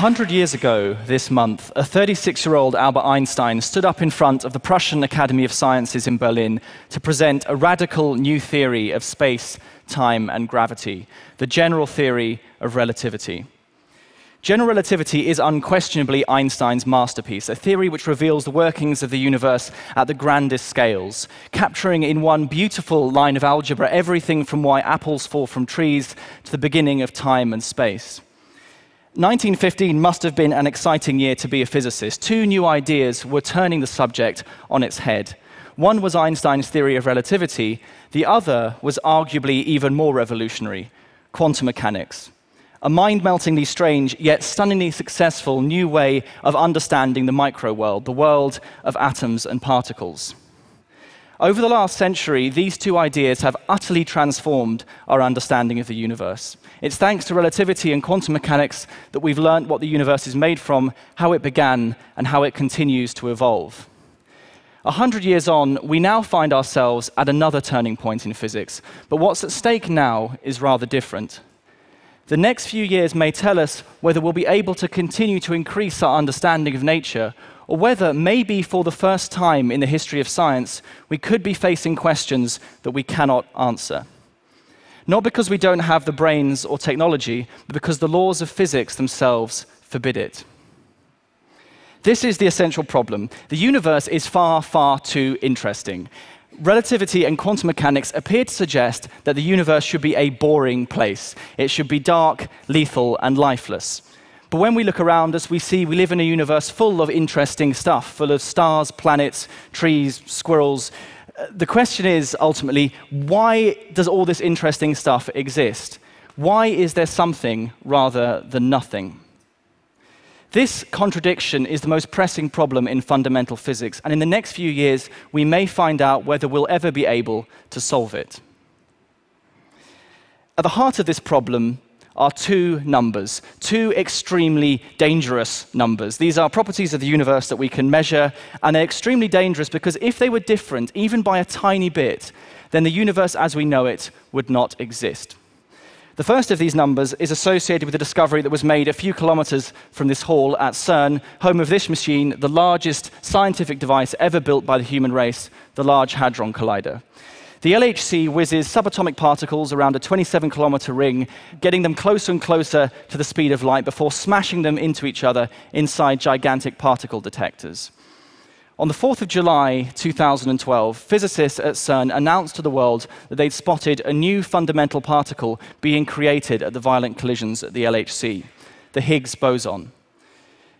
hundred years ago this month, a 36 year old Albert Einstein stood up in front of the Prussian Academy of Sciences in Berlin to present a radical new theory of space, time, and gravity, the general theory of relativity. General relativity is unquestionably Einstein's masterpiece, a theory which reveals the workings of the universe at the grandest scales, capturing in one beautiful line of algebra everything from why apples fall from trees to the beginning of time and space. 1915 must have been an exciting year to be a physicist. Two new ideas were turning the subject on its head. One was Einstein's theory of relativity, the other was arguably even more revolutionary quantum mechanics. A mind meltingly strange, yet stunningly successful new way of understanding the micro world, the world of atoms and particles. Over the last century, these two ideas have utterly transformed our understanding of the universe. It's thanks to relativity and quantum mechanics that we've learned what the universe is made from, how it began, and how it continues to evolve. A hundred years on, we now find ourselves at another turning point in physics, but what's at stake now is rather different. The next few years may tell us whether we'll be able to continue to increase our understanding of nature or whether, maybe for the first time in the history of science, we could be facing questions that we cannot answer. Not because we don't have the brains or technology, but because the laws of physics themselves forbid it. This is the essential problem. The universe is far, far too interesting. Relativity and quantum mechanics appear to suggest that the universe should be a boring place. It should be dark, lethal, and lifeless. But when we look around us, we see we live in a universe full of interesting stuff, full of stars, planets, trees, squirrels. The question is ultimately, why does all this interesting stuff exist? Why is there something rather than nothing? This contradiction is the most pressing problem in fundamental physics, and in the next few years, we may find out whether we'll ever be able to solve it. At the heart of this problem are two numbers, two extremely dangerous numbers. These are properties of the universe that we can measure, and they're extremely dangerous because if they were different, even by a tiny bit, then the universe as we know it would not exist. The first of these numbers is associated with a discovery that was made a few kilometers from this hall at CERN, home of this machine, the largest scientific device ever built by the human race, the Large Hadron Collider. The LHC whizzes subatomic particles around a 27 kilometer ring, getting them closer and closer to the speed of light before smashing them into each other inside gigantic particle detectors. On the 4th of July 2012, physicists at CERN announced to the world that they'd spotted a new fundamental particle being created at the violent collisions at the LHC, the Higgs boson.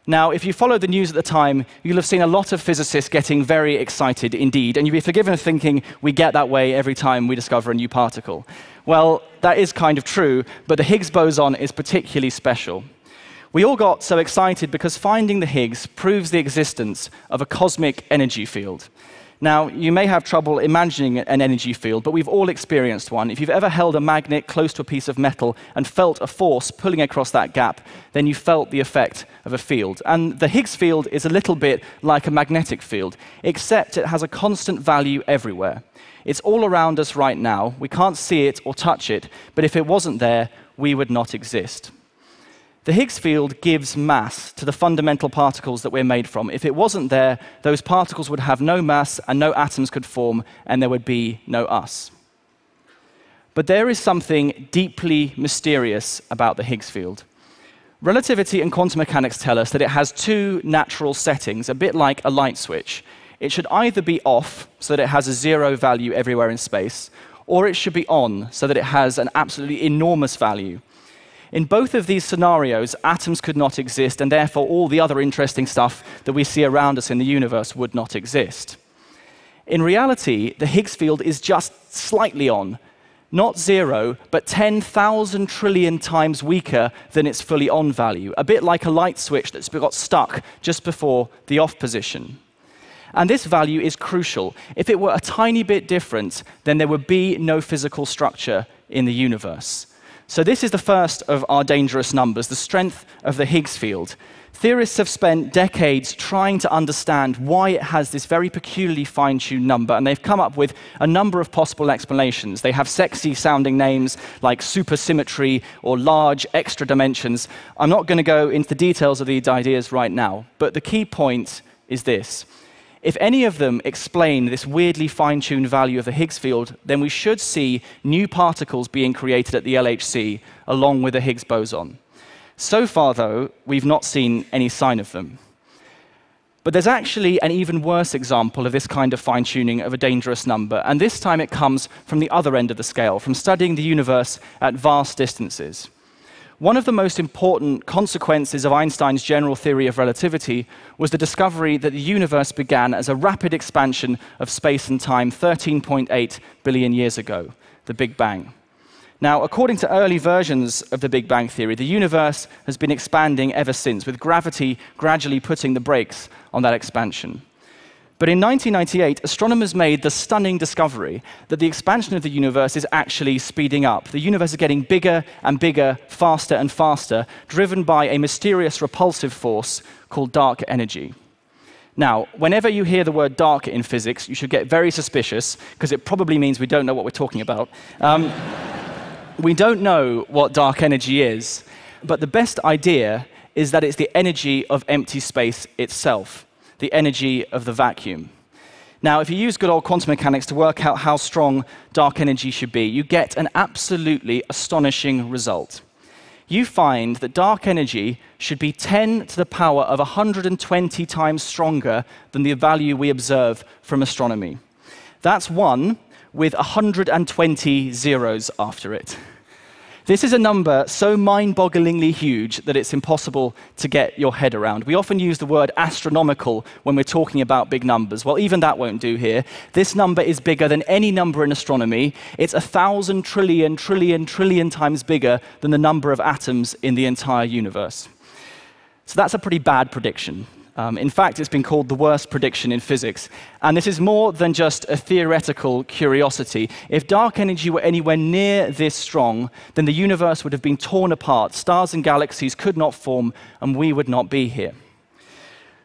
Now, if you followed the news at the time, you'll have seen a lot of physicists getting very excited indeed, and you'll be forgiven for thinking we get that way every time we discover a new particle. Well, that is kind of true, but the Higgs boson is particularly special. We all got so excited because finding the Higgs proves the existence of a cosmic energy field. Now, you may have trouble imagining an energy field, but we've all experienced one. If you've ever held a magnet close to a piece of metal and felt a force pulling across that gap, then you felt the effect of a field. And the Higgs field is a little bit like a magnetic field, except it has a constant value everywhere. It's all around us right now. We can't see it or touch it, but if it wasn't there, we would not exist. The Higgs field gives mass to the fundamental particles that we're made from. If it wasn't there, those particles would have no mass and no atoms could form, and there would be no us. But there is something deeply mysterious about the Higgs field. Relativity and quantum mechanics tell us that it has two natural settings, a bit like a light switch. It should either be off, so that it has a zero value everywhere in space, or it should be on, so that it has an absolutely enormous value. In both of these scenarios, atoms could not exist, and therefore all the other interesting stuff that we see around us in the universe would not exist. In reality, the Higgs field is just slightly on, not zero, but 10,000 trillion times weaker than its fully on value, a bit like a light switch that's got stuck just before the off position. And this value is crucial. If it were a tiny bit different, then there would be no physical structure in the universe. So, this is the first of our dangerous numbers the strength of the Higgs field. Theorists have spent decades trying to understand why it has this very peculiarly fine tuned number, and they've come up with a number of possible explanations. They have sexy sounding names like supersymmetry or large extra dimensions. I'm not going to go into the details of these ideas right now, but the key point is this. If any of them explain this weirdly fine tuned value of the Higgs field, then we should see new particles being created at the LHC along with the Higgs boson. So far, though, we've not seen any sign of them. But there's actually an even worse example of this kind of fine tuning of a dangerous number, and this time it comes from the other end of the scale, from studying the universe at vast distances. One of the most important consequences of Einstein's general theory of relativity was the discovery that the universe began as a rapid expansion of space and time 13.8 billion years ago, the Big Bang. Now, according to early versions of the Big Bang Theory, the universe has been expanding ever since, with gravity gradually putting the brakes on that expansion. But in 1998, astronomers made the stunning discovery that the expansion of the universe is actually speeding up. The universe is getting bigger and bigger, faster and faster, driven by a mysterious repulsive force called dark energy. Now, whenever you hear the word dark in physics, you should get very suspicious, because it probably means we don't know what we're talking about. Um, we don't know what dark energy is, but the best idea is that it's the energy of empty space itself, the energy of the vacuum. Now, if you use good old quantum mechanics to work out how strong dark energy should be, you get an absolutely astonishing result. You find that dark energy should be 10 to the power of 120 times stronger than the value we observe from astronomy. That's one with 120 zeros after it. This is a number so mind bogglingly huge that it's impossible to get your head around. We often use the word astronomical when we're talking about big numbers. Well, even that won't do here. This number is bigger than any number in astronomy. It's a thousand trillion, trillion, trillion times bigger than the number of atoms in the entire universe. So that's a pretty bad prediction. Um, in fact, it's been called the worst prediction in physics. And this is more than just a theoretical curiosity. If dark energy were anywhere near this strong, then the universe would have been torn apart. Stars and galaxies could not form, and we would not be here.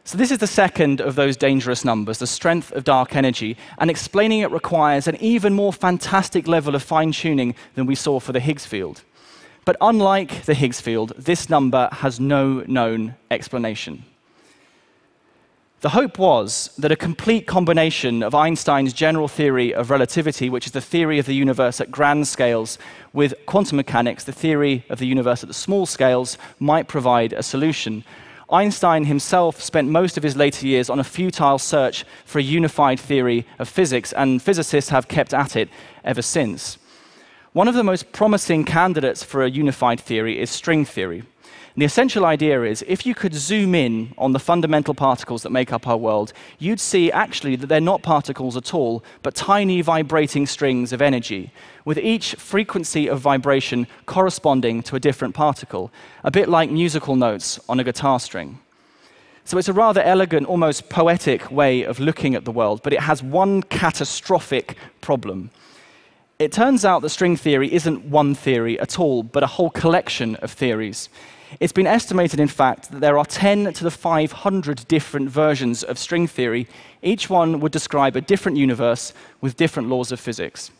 So, this is the second of those dangerous numbers, the strength of dark energy. And explaining it requires an even more fantastic level of fine tuning than we saw for the Higgs field. But unlike the Higgs field, this number has no known explanation. The hope was that a complete combination of Einstein's general theory of relativity, which is the theory of the universe at grand scales, with quantum mechanics, the theory of the universe at the small scales, might provide a solution. Einstein himself spent most of his later years on a futile search for a unified theory of physics, and physicists have kept at it ever since. One of the most promising candidates for a unified theory is string theory. And the essential idea is if you could zoom in on the fundamental particles that make up our world, you'd see actually that they're not particles at all, but tiny vibrating strings of energy, with each frequency of vibration corresponding to a different particle, a bit like musical notes on a guitar string. So it's a rather elegant, almost poetic way of looking at the world, but it has one catastrophic problem. It turns out that string theory isn't one theory at all, but a whole collection of theories. It's been estimated, in fact, that there are 10 to the 500 different versions of string theory. Each one would describe a different universe with different laws of physics.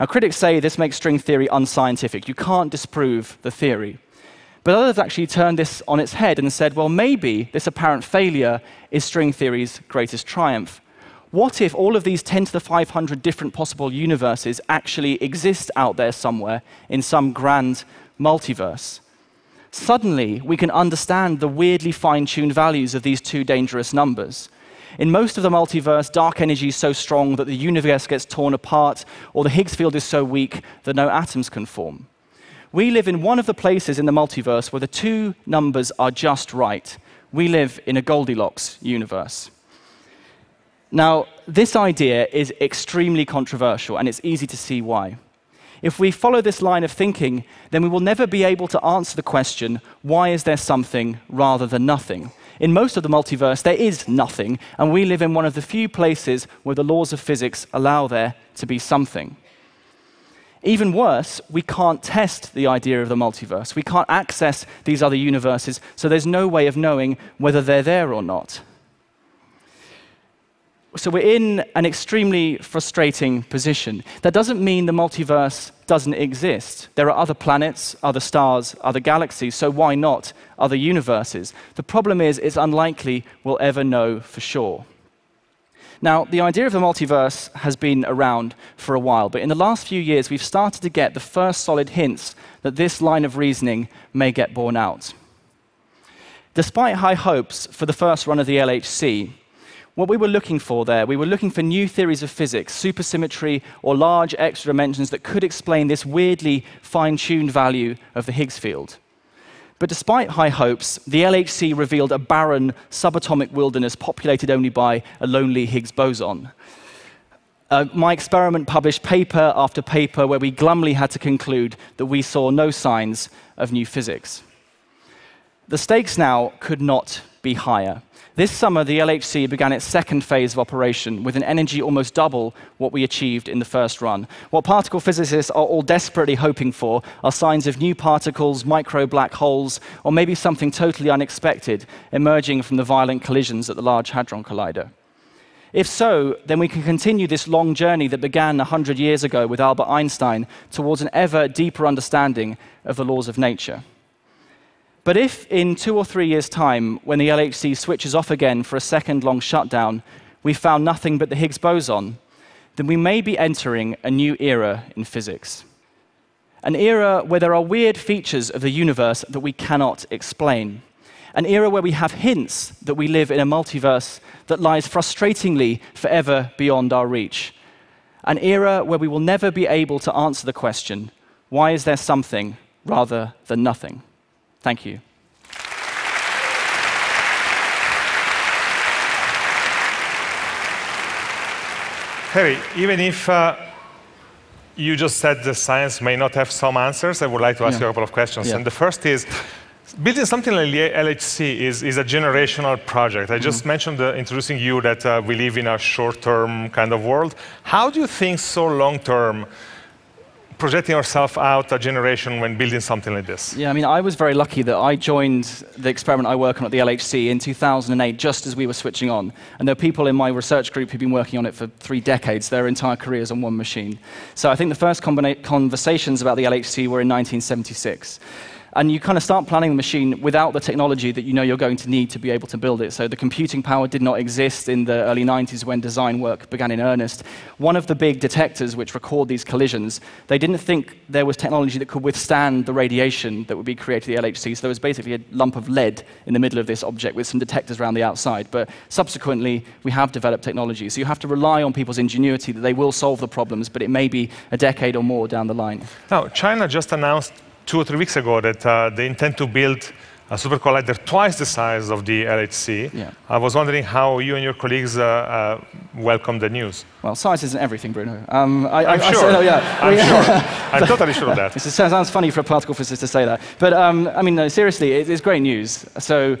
Now, critics say this makes string theory unscientific. You can't disprove the theory. But others actually turned this on its head and said, well, maybe this apparent failure is string theory's greatest triumph. What if all of these 10 to the 500 different possible universes actually exist out there somewhere in some grand multiverse? Suddenly we can understand the weirdly fine tuned values of these two dangerous numbers. In most of the multiverse, dark energy is so strong that the universe gets torn apart, or the Higgs field is so weak that no atoms can form. We live in one of the places in the multiverse where the two numbers are just right. We live in a Goldilocks universe. Now, this idea is extremely controversial, and it's easy to see why. If we follow this line of thinking, then we will never be able to answer the question why is there something rather than nothing? In most of the multiverse, there is nothing, and we live in one of the few places where the laws of physics allow there to be something. Even worse, we can't test the idea of the multiverse. We can't access these other universes, so there's no way of knowing whether they're there or not. So we're in an extremely frustrating position. That doesn't mean the multiverse doesn't exist. There are other planets, other stars, other galaxies, so why not other universes? The problem is, it's unlikely we'll ever know for sure. Now, the idea of the multiverse has been around for a while, but in the last few years, we've started to get the first solid hints that this line of reasoning may get borne out. Despite high hopes for the first run of the LHC, what we were looking for there, we were looking for new theories of physics, supersymmetry, or large extra dimensions that could explain this weirdly fine tuned value of the Higgs field. But despite high hopes, the LHC revealed a barren subatomic wilderness populated only by a lonely Higgs boson. Uh, my experiment published paper after paper where we glumly had to conclude that we saw no signs of new physics. The stakes now could not be higher. This summer, the LHC began its second phase of operation with an energy almost double what we achieved in the first run. What particle physicists are all desperately hoping for are signs of new particles, micro black holes, or maybe something totally unexpected emerging from the violent collisions at the Large Hadron Collider. If so, then we can continue this long journey that began 100 years ago with Albert Einstein towards an ever deeper understanding of the laws of nature. But if in two or three years' time, when the LHC switches off again for a second long shutdown, we found nothing but the Higgs boson, then we may be entering a new era in physics. An era where there are weird features of the universe that we cannot explain. An era where we have hints that we live in a multiverse that lies frustratingly forever beyond our reach. An era where we will never be able to answer the question why is there something rather than nothing? Thank you. Harry, even if uh, you just said the science may not have some answers, I would like to ask yeah. you a couple of questions. Yeah. And the first is, building something like LHC is, is a generational project. I just mm -hmm. mentioned uh, introducing you that uh, we live in a short-term kind of world. How do you think so long-term projecting ourselves out a generation when building something like this? Yeah, I mean, I was very lucky that I joined the experiment I work on at the LHC in 2008, just as we were switching on. And there are people in my research group who've been working on it for three decades, their entire careers on one machine. So I think the first conversations about the LHC were in 1976 and you kind of start planning the machine without the technology that you know you're going to need to be able to build it. So the computing power did not exist in the early 90s when design work began in earnest. One of the big detectors which record these collisions, they didn't think there was technology that could withstand the radiation that would be created at the LHC. So there was basically a lump of lead in the middle of this object with some detectors around the outside. But subsequently, we have developed technology. So you have to rely on people's ingenuity that they will solve the problems, but it may be a decade or more down the line. Now, China just announced two or three weeks ago that uh, they intend to build a super collider twice the size of the LHC. Yeah. I was wondering how you and your colleagues uh, uh, welcome the news. Well, size isn't everything, Bruno. Um, I, am sure. I, oh, yeah. I'm sure. I'm totally sure of that. It sounds funny for a particle physicist to say that. But um, I mean, no, seriously, it, it's great news. So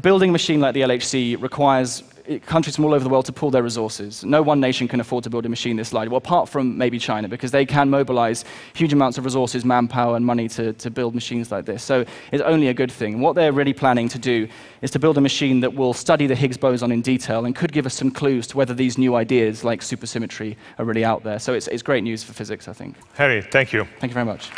building a machine like the LHC requires countries from all over the world to pool their resources. No one nation can afford to build a machine this large, well, apart from maybe China, because they can mobilize huge amounts of resources, manpower, and money to, to build machines like this. So it's only a good thing. What they're really planning to do is to build a machine that will study the Higgs boson in detail and could give us some clues to whether these new ideas like supersymmetry are really out there. So it's, it's great news for physics, I think. Harry, thank you. Thank you very much.